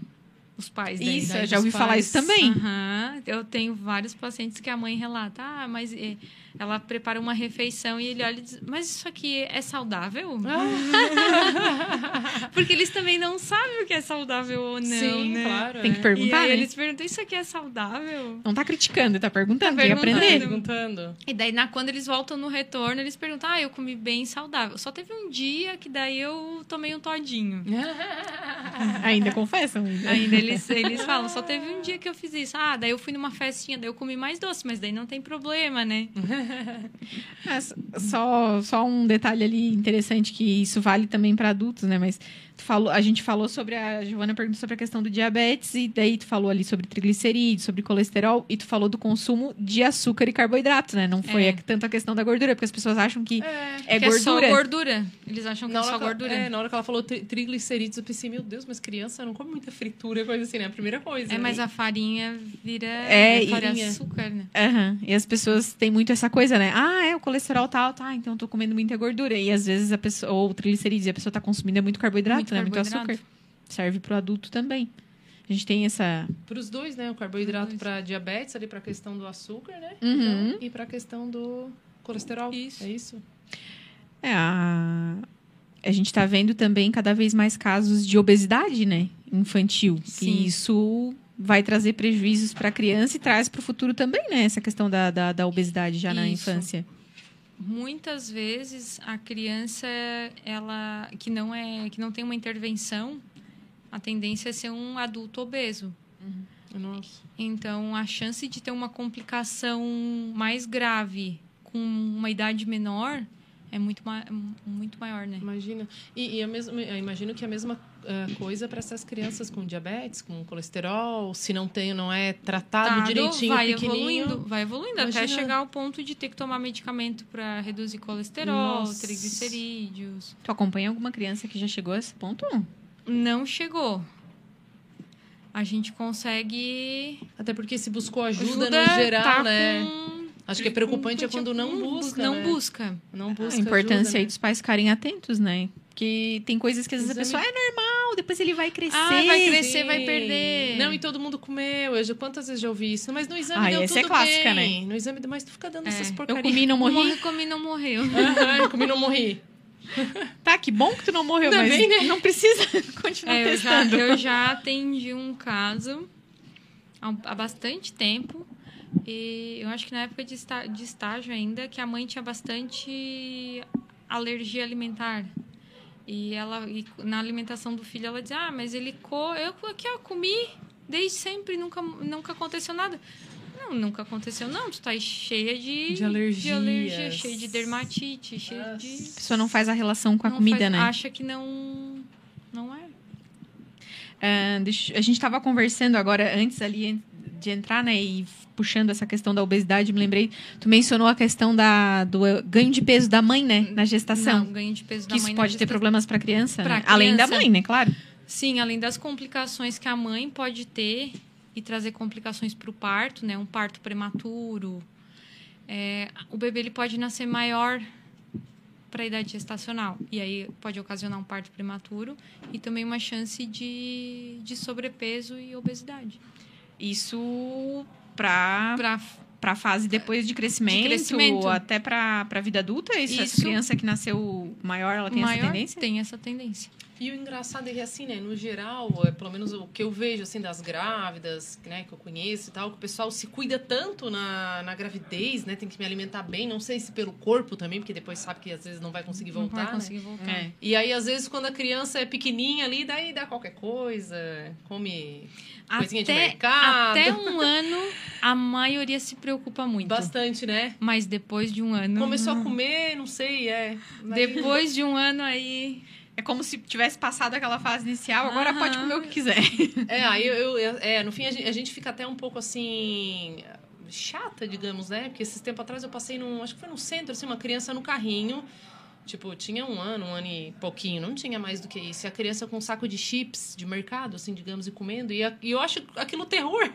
os pais daí, Isso, daí eu já ouvi pais. falar isso também. Uhum. Eu tenho vários pacientes que a mãe relata, ah, mas eh, ela prepara uma refeição e ele olha e diz, mas isso aqui é saudável? Porque eles também não sabem o que é saudável ou não, Sim, né? claro. Tem que perguntar, e né? eles perguntam, isso aqui é saudável? Não tá criticando, tá perguntando, tá perguntando. aprender. perguntando. E daí, na, quando eles voltam no retorno, eles perguntam, ah, eu comi bem saudável. Só teve um dia que daí eu tomei um todinho. ainda confessam? Ainda, ainda eles, eles falam, só teve um dia que eu fiz isso. Ah, daí eu fui numa festinha, daí eu comi mais doce, mas daí não tem problema, né? é, só, só um detalhe ali interessante que isso vale também para adultos, né? Mas falou, a gente falou sobre a Giovana perguntou sobre a questão do diabetes e daí tu falou ali sobre triglicerídeos, sobre colesterol e tu falou do consumo de açúcar e carboidrato, né? Não foi é. tanto a questão da gordura, porque as pessoas acham que é, é que gordura. É só gordura. Eles acham que na é só gordura. É, na hora que ela falou tri triglicerídeos, eu pensei, meu Deus, mas criança não come muita fritura, coisa assim, né? A primeira coisa. É, mas a farinha vira é, é farinha. açúcar, né? Uhum. E as pessoas têm muito essa coisa, né? Ah, é, o colesterol tal, tá, então eu tô comendo muita gordura. E às vezes a pessoa, ou triglicerídeos, e a pessoa tá consumindo muito carboidrato, muito né? Carboidrato. Muito açúcar. Serve pro adulto também. A gente tem essa. Para os dois, né? O carboidrato para diabetes, ali para a questão do açúcar, né? Uhum. Então, e para a questão do colesterol. Isso. É isso? É, a, a gente está vendo também cada vez mais casos de obesidade, né? Infantil. Sim. E isso vai trazer prejuízos para a criança e traz para o futuro também, né? Essa questão da, da, da obesidade já isso. na infância muitas vezes a criança ela que não é que não tem uma intervenção a tendência é ser um adulto obeso uhum. Nossa. então a chance de ter uma complicação mais grave com uma idade menor é muito, ma muito maior, né? Imagina. E, e eu, mesmo, eu imagino que a mesma uh, coisa para essas crianças com diabetes, com colesterol, se não tem, não é tratado Tado, direitinho, vai evoluindo, vai evoluindo Imagina. até chegar ao ponto de ter que tomar medicamento para reduzir colesterol, Nossa. triglicerídeos. Tu acompanha alguma criança que já chegou a esse ponto? Não chegou a gente consegue. Até porque se buscou ajuda, ajuda no geral, tá né? Com Acho que é preocupante é quando não busca. Não né? busca. Não busca. A importância ajuda, aí né? dos pais ficarem atentos, né? Porque tem coisas que às vezes Exame... a pessoa ah, é normal, depois ele vai crescer. Ah, vai crescer, Sim. vai perder. Não, e todo mundo comeu. Eu já, quantas vezes já ouvi isso? Mas no exame ah, deu essa tudo é clássica, bem. né? No exame, mas tu fica dando é. essas porcarias. Eu comi não morri. Eu comi não morreu. Uhum, comi não morri. tá, que bom que tu não morreu, Ainda mas bem, né? não precisa continuar é, testando. Eu já, eu já atendi um caso há bastante tempo e eu acho que na época de, de estágio ainda, que a mãe tinha bastante alergia alimentar. E ela e na alimentação do filho ela dizia: "Ah, mas ele co eu aqui eu comi desde sempre, nunca nunca aconteceu nada". Não, nunca aconteceu. Não, tu tá cheia de, de, alergias. de alergia, cheia de dermatite, cheia Nossa. de. A pessoa não faz a relação com a comida, faz, né? Acha que não. Não é. Uh, deixa, a gente estava conversando agora, antes ali de entrar, né, e puxando essa questão da obesidade, me lembrei, tu mencionou a questão da, do ganho de peso da mãe, né, na gestação. Não, ganho de peso da que mãe. Isso pode ter problemas para criança, pra né? criança, além da mãe, né, claro. Sim, além das complicações que a mãe pode ter e trazer complicações para o parto, né, um parto prematuro. É, o bebê ele pode nascer maior para a idade gestacional. E aí pode ocasionar um parto prematuro e também uma chance de, de sobrepeso e obesidade. Isso para para a fase depois de crescimento, de crescimento. até para a vida adulta? Isso, Isso. Essa criança que nasceu maior, ela tem maior essa tendência? Tem essa tendência. E o engraçado é que, assim, né, no geral, é, pelo menos o que eu vejo, assim, das grávidas, né, que eu conheço e tal, que o pessoal se cuida tanto na, na gravidez, né, tem que me alimentar bem, não sei se pelo corpo também, porque depois sabe que às vezes não vai conseguir voltar, Não vai né? conseguir né? voltar. É. E aí, às vezes, quando a criança é pequenininha ali, daí dá qualquer coisa, come coisinha até, de mercado. Até um ano, a maioria se preocupa muito. Bastante, né? Mas depois de um ano... Começou a comer, não sei, é... Depois de um ano, aí... É como se tivesse passado aquela fase inicial, agora pode comer o que quiser. É, aí eu, eu, é, no fim a gente, a gente fica até um pouco assim chata, digamos, né? Porque esses tempos atrás eu passei num, acho que foi no centro, assim, uma criança no carrinho, tipo, tinha um ano, um ano e pouquinho, não tinha mais do que isso. E a criança com um saco de chips de mercado, assim, digamos, e comendo, e, a, e eu acho aquilo terror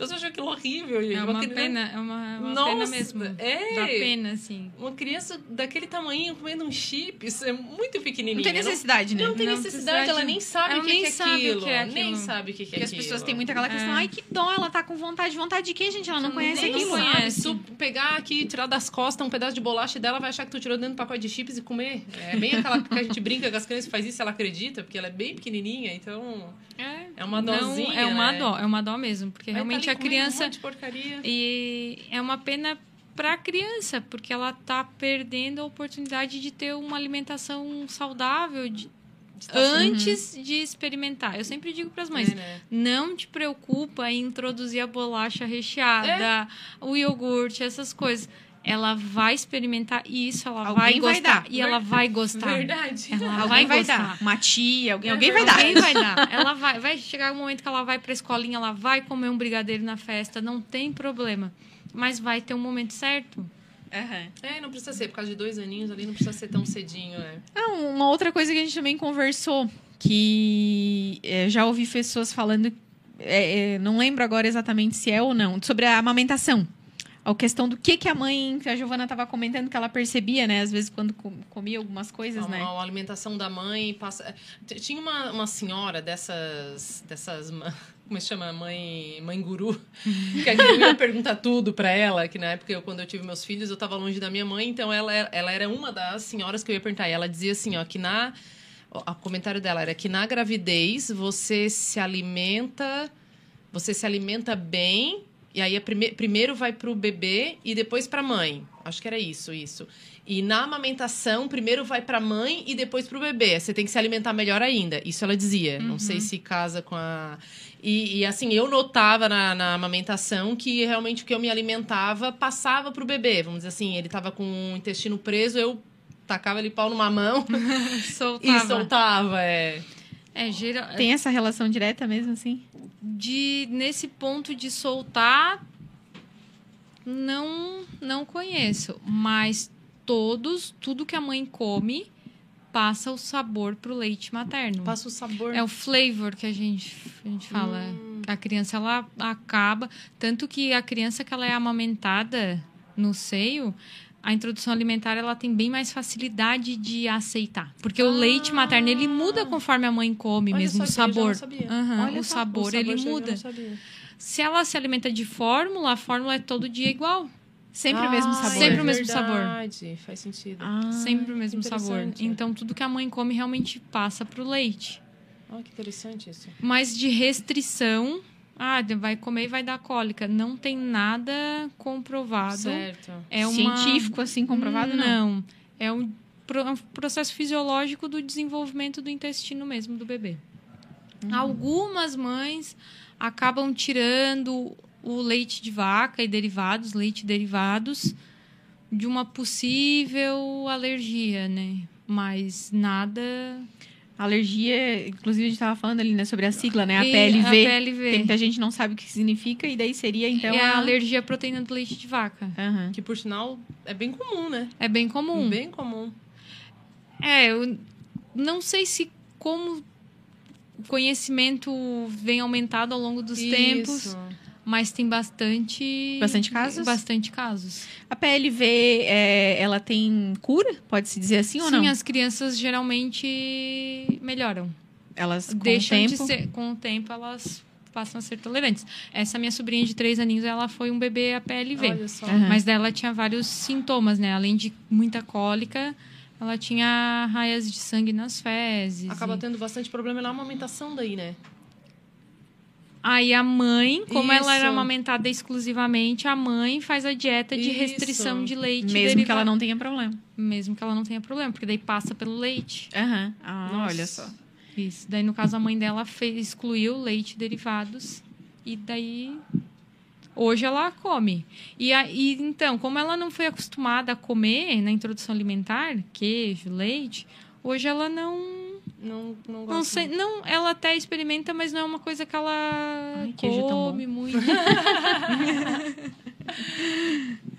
pessoas acham aquilo horrível, gente. É uma, uma pena, é uma, uma Nossa, pena mesmo. É. Dá pena, assim. Uma criança daquele tamanho comendo um chips é muito pequenininha. Não tem necessidade, não, né? Não tem necessidade, ela nem sabe o que, que, é aquilo. Que é aquilo. Nem sabe o que, é Porque aquilo. as pessoas têm muito aquela questão, é. ai, que dó, ela tá com vontade. Vontade de quê, gente? Ela não conhece nem aquilo. Sabe. Se tu pegar aqui, tirar das costas um pedaço de bolacha dela, vai achar que tu tirou dentro do pacote de chips e comer. É bem aquela que a gente brinca que as crianças faz isso, ela acredita, porque ela é bem pequenininha, então... É, é uma dozinha, não, É uma né? dó, é uma dó mesmo. Porque realmente tá a criança... Um porcaria. E é uma pena para a criança, porque ela está perdendo a oportunidade de ter uma alimentação saudável de, antes uhum. de experimentar. Eu sempre digo para as mães: é, né? não te preocupa em introduzir a bolacha recheada, é. o iogurte, essas coisas. Ela vai experimentar isso, ela alguém vai gostar. Vai e ela vai gostar. Verdade. Ela alguém vai, vai gostar. dar. Uma tia, alguém, alguém vai dar. Alguém vai dar. Ela vai, vai chegar um momento que ela vai para a escolinha, ela vai comer um brigadeiro na festa, não tem problema. Mas vai ter um momento certo. Uhum. É, não precisa ser, por causa de dois aninhos ali, não precisa ser tão cedinho, né? Ah, uma outra coisa que a gente também conversou, que é, já ouvi pessoas falando, é, é, não lembro agora exatamente se é ou não, sobre a amamentação a questão do que, que a mãe, que a Giovana estava comentando, que ela percebia, né? Às vezes, quando comia algumas coisas, a, né? A alimentação da mãe passa... Tinha uma, uma senhora dessas... dessas como é se chama? Mãe, mãe guru. que eu ia perguntar tudo para ela, que na época, eu, quando eu tive meus filhos, eu estava longe da minha mãe, então ela, ela era uma das senhoras que eu ia perguntar. E ela dizia assim, ó, que na... O comentário dela era que na gravidez você se alimenta... Você se alimenta bem e aí, prime primeiro vai para o bebê e depois para a mãe. Acho que era isso, isso. E na amamentação, primeiro vai para a mãe e depois para o bebê. Você tem que se alimentar melhor ainda. Isso ela dizia. Uhum. Não sei se casa com a. E, e assim, eu notava na, na, amamentação que realmente o que eu me alimentava passava para o bebê. Vamos dizer assim, ele estava com o intestino preso, eu tacava ele pau numa mão soltava. e soltava. É. É, geral... Tem essa relação direta mesmo, assim? De, nesse ponto de soltar, não, não conheço. Mas todos, tudo que a mãe come, passa o sabor pro leite materno. Passa o sabor. É o flavor que a gente, a gente fala. Hum. A criança, ela acaba... Tanto que a criança que ela é amamentada no seio a introdução alimentar ela tem bem mais facilidade de aceitar. Porque ah, o leite materno ele muda conforme a mãe come mesmo, o sabor. Uhum, o, sabor, o sabor ele muda. Se ela se alimenta de fórmula, a fórmula é todo dia igual. Sempre ah, o mesmo sabor. Sempre o mesmo verdade, sabor. Faz sentido. Ah, Sempre o mesmo sabor. Então, tudo que a mãe come realmente passa para o leite. Ah, que interessante isso. Mas de restrição, ah, vai comer e vai dar cólica. Não tem nada comprovado. Certo. É uma... Científico, assim, comprovado? Não. não. É um processo fisiológico do desenvolvimento do intestino mesmo do bebê. Uhum. Algumas mães acabam tirando o leite de vaca e derivados, leite derivados, de uma possível alergia, né? Mas nada. Alergia, inclusive a gente estava falando ali né, sobre a sigla, né? A PLV. A PLV. Tem muita gente não sabe o que significa, e daí seria então. É a alergia à proteína do leite de vaca. Uhum. Que por sinal é bem comum, né? É bem comum. Bem comum. É, eu não sei se como o conhecimento vem aumentado ao longo dos Isso. tempos. Mas tem bastante. Bastante casos? Bastante casos. A PLV, é, ela tem cura? Pode-se dizer assim Sim, ou não? Sim, as crianças geralmente melhoram. Elas com deixam o tempo... de ser. Com o tempo, elas passam a ser tolerantes. Essa minha sobrinha de três aninhos, ela foi um bebê a PLV. Olha só. Uhum. Mas dela tinha vários sintomas, né? Além de muita cólica, ela tinha raias de sangue nas fezes. Acaba e... tendo bastante problema na amamentação daí, né? Aí a mãe, como Isso. ela era amamentada exclusivamente, a mãe faz a dieta de Isso. restrição de leite. Mesmo que ela não tenha problema. Mesmo que ela não tenha problema, porque daí passa pelo leite. Aham. Uhum. Ah, olha só. Isso. Daí, no caso, a mãe dela fez, excluiu leite derivados. E daí. Hoje ela come. E, a, e então, como ela não foi acostumada a comer na introdução alimentar, queijo, leite, hoje ela não não, não gosto. Não sei, não, ela até experimenta, mas não é uma coisa que ela Ai, come muito.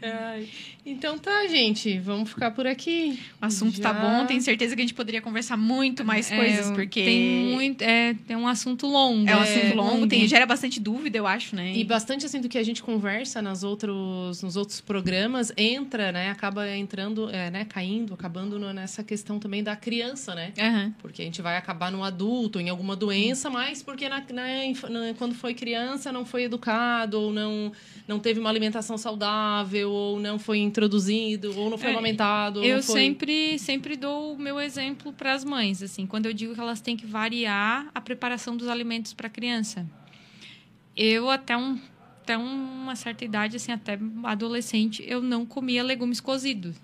Ai. Então tá, gente. Vamos ficar por aqui. O assunto Já... tá bom. Tenho certeza que a gente poderia conversar muito mais é, coisas, porque. Tem muito. É, tem um assunto longo. É um assunto é, longo, tem, gera bastante dúvida, eu acho, né? E bastante assim do que a gente conversa nas outros, nos outros programas entra, né? Acaba entrando, é, né? Caindo, acabando nessa questão também da criança, né? Uhum. Porque a gente vai acabar no adulto, em alguma doença, mas porque na, na, quando foi criança não foi educado, ou não, não teve uma alimentação saudável, ou não foi introduzido ou não foi é, amamentado. Eu foi... sempre, sempre dou o meu exemplo para as mães, assim, quando eu digo que elas têm que variar a preparação dos alimentos para a criança. Eu até um até uma certa idade, assim, até adolescente, eu não comia legumes cozidos.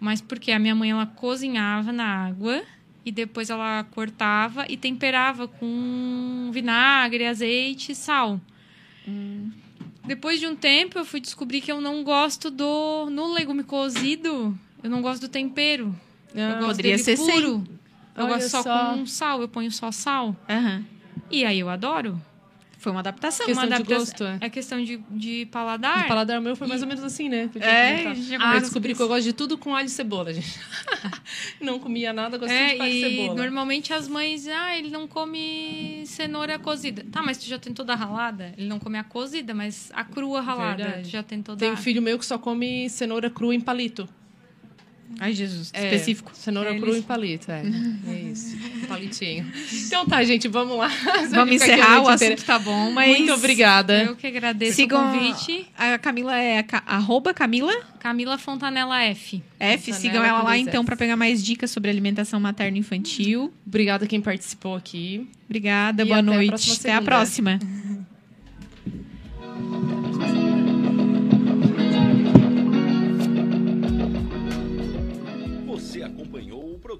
Mas porque a minha mãe ela cozinhava na água e depois ela cortava e temperava com vinagre, azeite e sal. Hum. Depois de um tempo, eu fui descobrir que eu não gosto do. No legume cozido, eu não gosto do tempero. Ah, eu gosto poderia ser puro. Sem. Eu Olha gosto só, só, com sal, eu ponho só sal. Uhum. E aí eu adoro. Foi uma adaptação. Questão uma adaptação. de gosto, é. é questão de, de paladar. O paladar meu foi mais e... ou menos assim, né? É, ah, eu descobri que eu gosto de tudo com alho e cebola, gente. não comia nada, gostei é, de alho e cebola. normalmente as mães, ah, ele não come cenoura cozida. Tá, mas tu já tentou dar ralada? Ele não come a cozida, mas a crua ralada. Verdade. Tu já tentou dar. Tem um filho meu que só come cenoura crua em palito. Ai, Jesus. É, Específico. Cenoura crua em palito, é. É isso. Palitinho. Então tá, gente, vamos lá. Vamos encerrar, o assunto tá bom, mas... Muito obrigada. Eu que agradeço Sigam o convite. A Camila é arroba Camila? Camila Fontanella F. F, Fontanella sigam ela lá então para pegar mais dicas sobre alimentação materna e infantil. Obrigada quem participou aqui. Obrigada, e boa até noite. A até a próxima.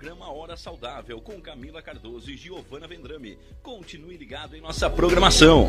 programa Hora Saudável com Camila Cardoso e Giovana Vendrame. Continue ligado em nossa programação.